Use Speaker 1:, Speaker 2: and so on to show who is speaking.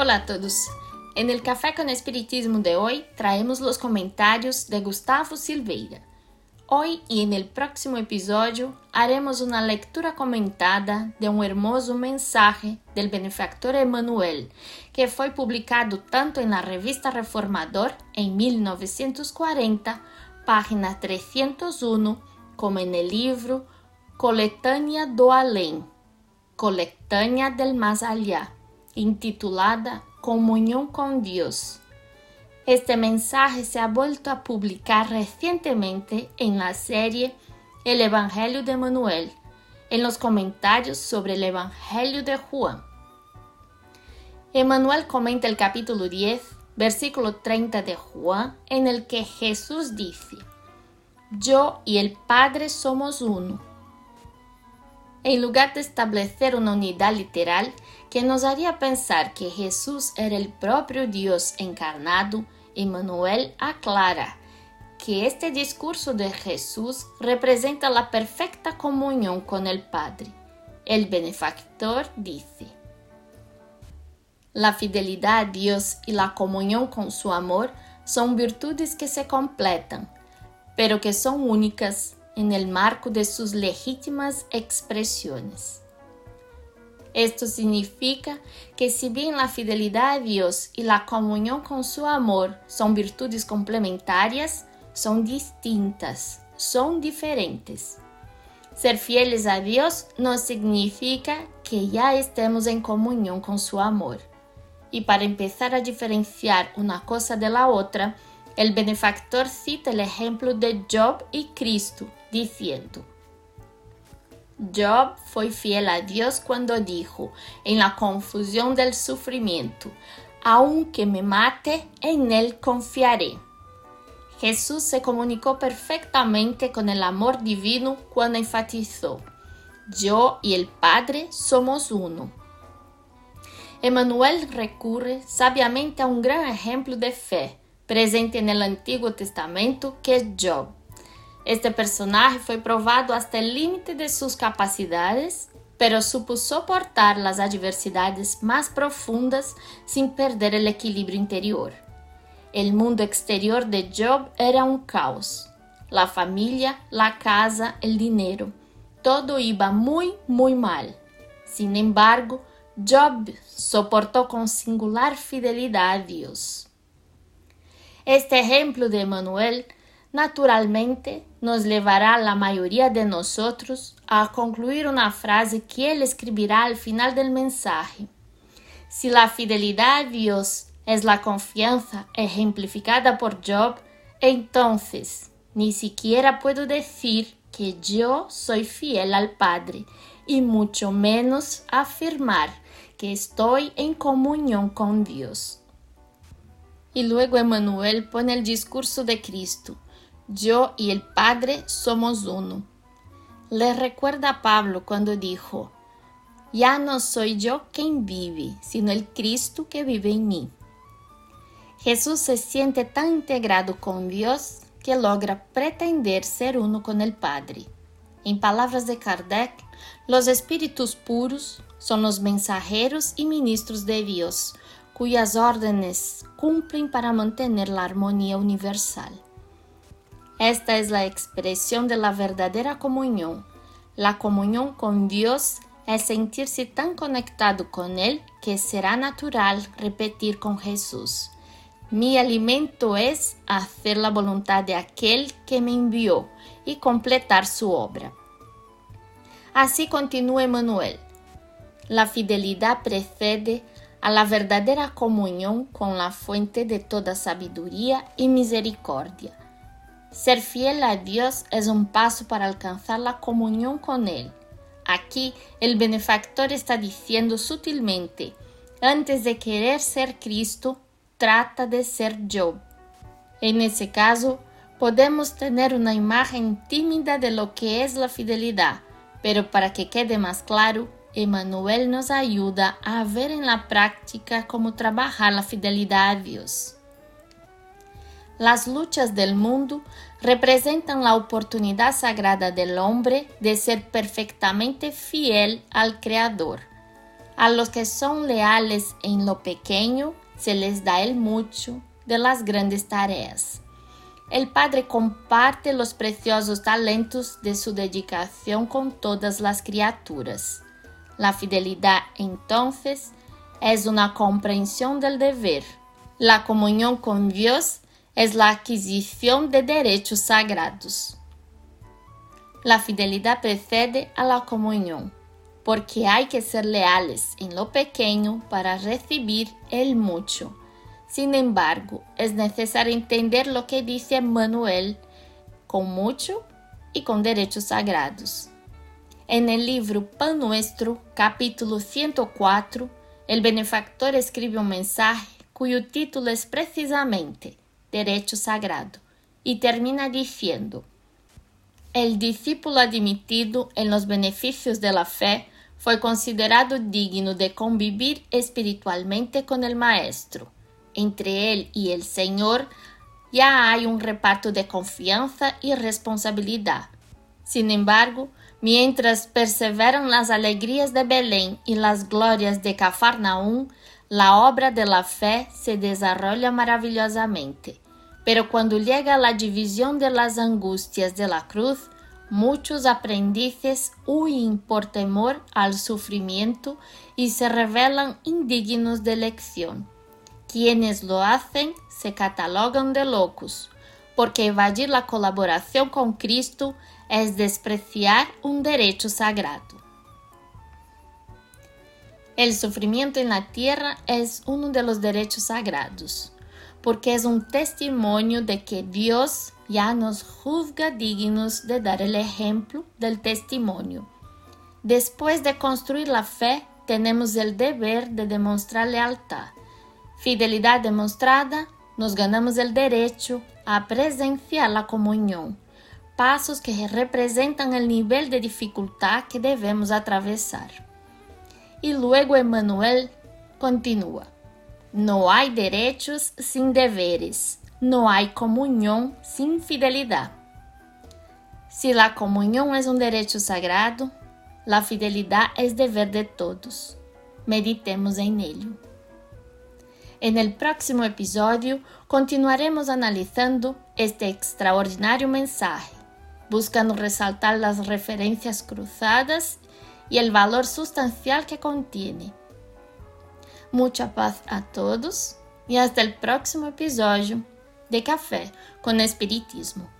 Speaker 1: Hola a todos. En el Café con Espiritismo de hoy traemos los comentarios de Gustavo Silveira. Hoy y en el próximo episodio haremos una lectura comentada de un hermoso mensaje del benefactor Emanuel, que fue publicado tanto en la revista Reformador en 1940, página 301, como en el libro do Além, Coletânea del Más Allá, intitulada Comunión con Dios. Este mensaje se ha vuelto a publicar recientemente en la serie El Evangelio de Manuel, en los comentarios sobre el Evangelio de Juan. Emanuel comenta el capítulo 10, versículo 30 de Juan, en el que Jesús dice, Yo y el Padre somos uno. En lugar de establecer una unidad literal que nos haría pensar que Jesús era el propio Dios encarnado, Emmanuel aclara que este discurso de Jesús representa la perfecta comunión con el Padre. El benefactor dice, La fidelidad a Dios y la comunión con su amor son virtudes que se completan, pero que son únicas en el marco de sus legítimas expresiones. Esto significa que si bien la fidelidad a Dios y la comunión con su amor son virtudes complementarias, son distintas, son diferentes. Ser fieles a Dios no significa que ya estemos en comunión con su amor. Y para empezar a diferenciar una cosa de la otra, el benefactor cita el ejemplo de Job y Cristo, diciendo, Job fue fiel a Dios cuando dijo, en la confusión del sufrimiento, aunque me mate, en Él confiaré. Jesús se comunicó perfectamente con el amor divino cuando enfatizó, yo y el Padre somos uno. Emmanuel recurre sabiamente a un gran ejemplo de fe presente en el Antiguo Testamento que es Job. Este personaje fue probado hasta el límite de sus capacidades, pero supo soportar las adversidades más profundas sin perder el equilibrio interior. El mundo exterior de Job era un caos. La familia, la casa, el dinero, todo iba muy, muy mal. Sin embargo, Job soportó con singular fidelidad a Dios. Este ejemplo de Manuel naturalmente nos llevará a la mayoría de nosotros a concluir una frase que él escribirá al final del mensaje. Si la fidelidad a Dios es la confianza ejemplificada por Job, entonces ni siquiera puedo decir que yo soy fiel al Padre y mucho menos afirmar que estoy en comunión con Dios. Y luego Emmanuel pone el discurso de Cristo yo y el Padre somos uno. Le recuerda a Pablo cuando dijo, ya no soy yo quien vive, sino el Cristo que vive en mí. Jesús se siente tan integrado con Dios que logra pretender ser uno con el Padre. En palabras de Kardec, los espíritus puros son los mensajeros y ministros de Dios, cuyas órdenes cumplen para mantener la armonía universal. Esta es la expresión de la verdadera comunión. La comunión con Dios es sentirse tan conectado con Él que será natural repetir con Jesús. Mi alimento es hacer la voluntad de aquel que me envió y completar su obra. Así continúa Manuel. La fidelidad precede a la verdadera comunión con la fuente de toda sabiduría y misericordia ser fiel a Dios es un paso para alcanzar la comunión con Él. Aquí el benefactor está diciendo sutilmente, antes de querer ser Cristo, trata de ser yo. En ese caso, podemos tener una imagen tímida de lo que es la fidelidad, pero para que quede más claro, Emmanuel nos ayuda a ver en la práctica cómo trabajar la fidelidad a Dios. Las luchas del mundo representan la oportunidad sagrada del hombre de ser perfectamente fiel al Creador. A los que son leales en lo pequeño, se les da el mucho de las grandes tareas. El Padre comparte los preciosos talentos de su dedicación con todas las criaturas. La fidelidad, entonces, es una comprensión del deber. La comunión con Dios es la adquisición de derechos sagrados. La fidelidad precede a la comunión porque hay que ser leales en lo pequeño para recibir el mucho. Sin embargo, es necesario entender lo que dice Manuel con mucho y con derechos sagrados. En el libro Pan Nuestro, capítulo 104, el benefactor escribe un mensaje cuyo título es precisamente Derecho Sagrado y termina diciendo, El discípulo admitido en los beneficios de la fe foi considerado digno de convivir espiritualmente con el Maestro. Entre él y el Señor ya hay un reparto de confianza y responsabilidad. Sin embargo, mientras perseveran las alegrías de Belén y las glorias de Cafarnaum, la obra de la fe se desarrolla maravillosamente. Pero cuando llega la división de las angustias de la cruz, Muchos aprendices huyen por temor al sufrimiento y se revelan indignos de lección. Quienes lo hacen se catalogan de locos, porque evadir la colaboración con Cristo es despreciar un derecho sagrado. El sufrimiento en la tierra es uno de los derechos sagrados, porque es un testimonio de que Dios ya nos juzga dignos de dar el ejemplo del testimonio. Después de construir la fe, tenemos el deber de demostrar lealtad. Fidelidad demostrada, nos ganamos el derecho a presenciar la comunión, pasos que representan el nivel de dificultad que debemos atravesar. Y luego Emmanuel continúa. No hay derechos sin deberes. no hay comunión sin fidelidad. Si la comunión es un derecho sagrado, la fidelidad es deber de todos. Meditemos en ello. En el próximo episodio continuaremos analizando este extraordinario mensaje, buscando resaltar las referencias cruzadas y el valor sustancial que contiene. Mucha paz a todos y hasta el próximo episodio de Café com Espiritismo.